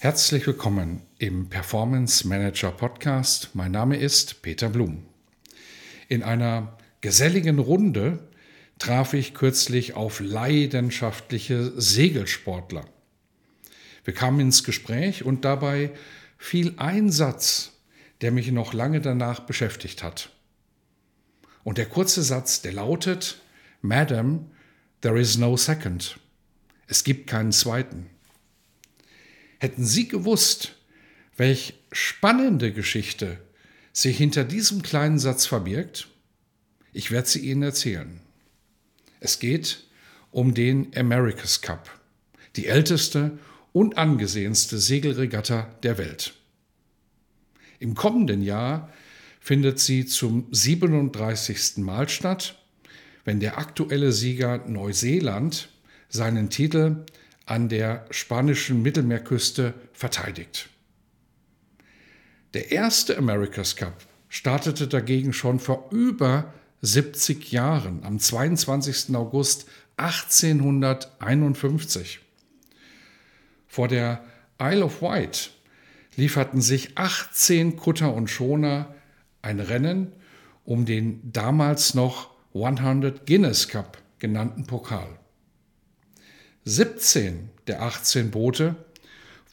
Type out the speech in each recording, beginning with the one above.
Herzlich willkommen im Performance Manager Podcast. Mein Name ist Peter Blum. In einer geselligen Runde traf ich kürzlich auf leidenschaftliche Segelsportler. Wir kamen ins Gespräch und dabei fiel ein Satz, der mich noch lange danach beschäftigt hat. Und der kurze Satz, der lautet, Madam, there is no second. Es gibt keinen zweiten. Hätten Sie gewusst, welch spannende Geschichte sich hinter diesem kleinen Satz verbirgt? Ich werde sie Ihnen erzählen. Es geht um den America's Cup, die älteste und angesehenste Segelregatta der Welt. Im kommenden Jahr findet sie zum 37. Mal statt, wenn der aktuelle Sieger Neuseeland seinen Titel an der spanischen Mittelmeerküste verteidigt. Der erste America's Cup startete dagegen schon vor über 70 Jahren, am 22. August 1851. Vor der Isle of Wight lieferten sich 18 Kutter und Schoner ein Rennen um den damals noch 100 Guinness Cup genannten Pokal. 17 der 18 Boote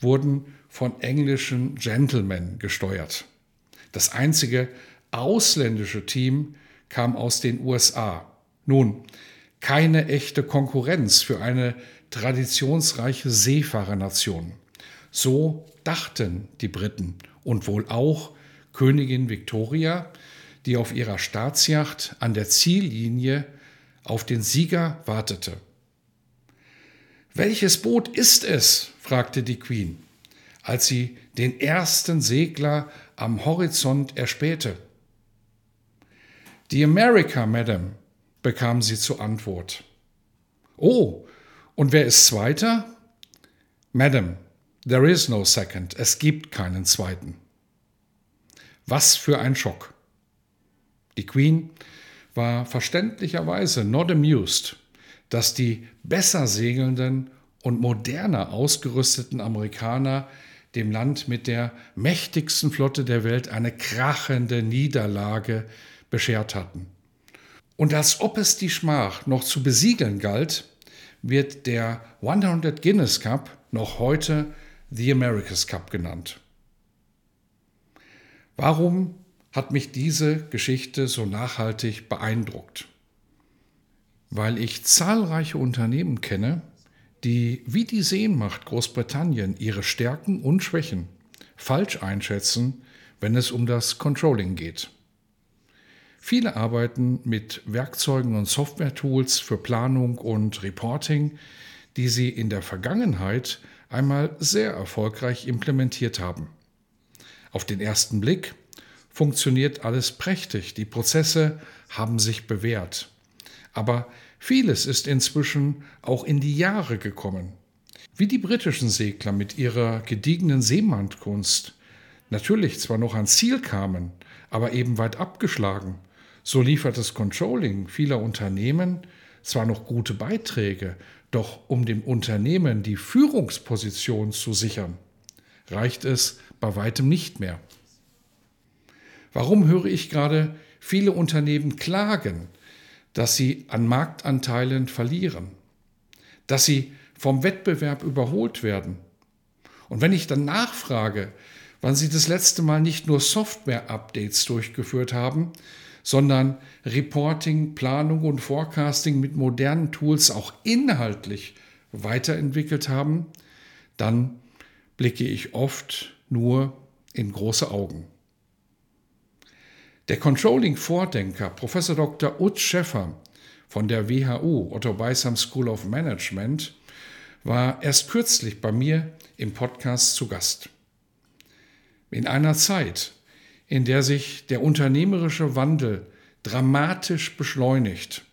wurden von englischen Gentlemen gesteuert. Das einzige ausländische Team kam aus den USA. Nun, keine echte Konkurrenz für eine traditionsreiche Seefahrernation. So dachten die Briten und wohl auch Königin Victoria, die auf ihrer Staatsjacht an der Ziellinie auf den Sieger wartete. Welches Boot ist es? fragte die Queen, als sie den ersten Segler am Horizont erspähte. Die America, Madam, bekam sie zur Antwort. Oh, und wer ist Zweiter? Madam, there is no second. Es gibt keinen Zweiten. Was für ein Schock. Die Queen war verständlicherweise not amused dass die besser segelnden und moderner ausgerüsteten Amerikaner dem Land mit der mächtigsten Flotte der Welt eine krachende Niederlage beschert hatten. Und als ob es die Schmach noch zu besiegeln galt, wird der 100 Guinness Cup noch heute The America's Cup genannt. Warum hat mich diese Geschichte so nachhaltig beeindruckt? Weil ich zahlreiche Unternehmen kenne, die wie die Seenmacht Großbritannien ihre Stärken und Schwächen falsch einschätzen, wenn es um das Controlling geht. Viele arbeiten mit Werkzeugen und Software-Tools für Planung und Reporting, die sie in der Vergangenheit einmal sehr erfolgreich implementiert haben. Auf den ersten Blick funktioniert alles prächtig, die Prozesse haben sich bewährt. Aber vieles ist inzwischen auch in die Jahre gekommen. Wie die britischen Segler mit ihrer gediegenen Seemannkunst natürlich zwar noch ans Ziel kamen, aber eben weit abgeschlagen, so liefert das Controlling vieler Unternehmen zwar noch gute Beiträge, doch um dem Unternehmen die Führungsposition zu sichern, reicht es bei weitem nicht mehr. Warum höre ich gerade viele Unternehmen klagen, dass sie an Marktanteilen verlieren, dass sie vom Wettbewerb überholt werden. Und wenn ich dann nachfrage, wann sie das letzte Mal nicht nur Software-Updates durchgeführt haben, sondern Reporting, Planung und Forecasting mit modernen Tools auch inhaltlich weiterentwickelt haben, dann blicke ich oft nur in große Augen. Der Controlling-Vordenker Prof. Dr. Utz Schäffer von der WHU, Otto Beisam School of Management, war erst kürzlich bei mir im Podcast zu Gast. In einer Zeit, in der sich der unternehmerische Wandel dramatisch beschleunigt,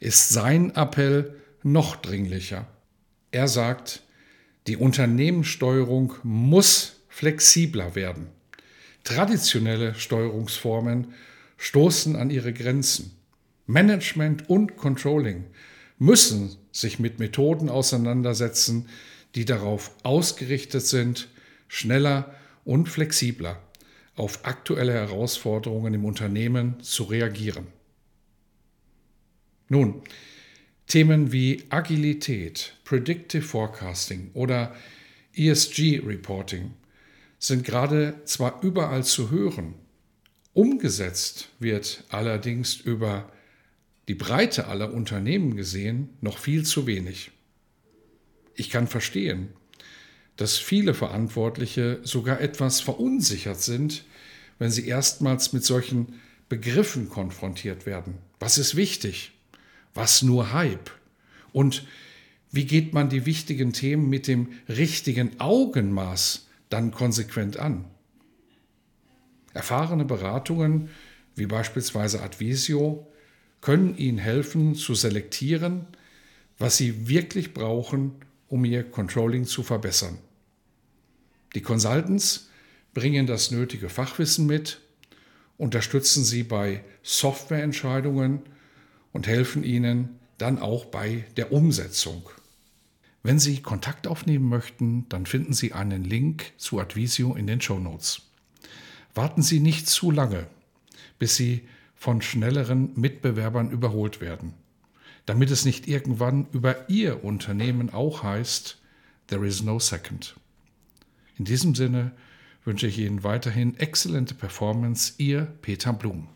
ist sein Appell noch dringlicher. Er sagt, die Unternehmenssteuerung muss flexibler werden. Traditionelle Steuerungsformen stoßen an ihre Grenzen. Management und Controlling müssen sich mit Methoden auseinandersetzen, die darauf ausgerichtet sind, schneller und flexibler auf aktuelle Herausforderungen im Unternehmen zu reagieren. Nun, Themen wie Agilität, Predictive Forecasting oder ESG Reporting sind gerade zwar überall zu hören, umgesetzt wird allerdings über die Breite aller Unternehmen gesehen noch viel zu wenig. Ich kann verstehen, dass viele Verantwortliche sogar etwas verunsichert sind, wenn sie erstmals mit solchen Begriffen konfrontiert werden. Was ist wichtig? Was nur Hype? Und wie geht man die wichtigen Themen mit dem richtigen Augenmaß dann konsequent an? Erfahrene Beratungen, wie beispielsweise Advisio, können Ihnen helfen zu selektieren, was Sie wirklich brauchen, um Ihr Controlling zu verbessern. Die Consultants bringen das nötige Fachwissen mit, unterstützen Sie bei Softwareentscheidungen und helfen Ihnen dann auch bei der Umsetzung. Wenn Sie Kontakt aufnehmen möchten, dann finden Sie einen Link zu Advisio in den Show Notes. Warten Sie nicht zu lange, bis Sie von schnelleren Mitbewerbern überholt werden, damit es nicht irgendwann über Ihr Unternehmen auch heißt, There is no second. In diesem Sinne wünsche ich Ihnen weiterhin exzellente Performance, Ihr Peter Blum.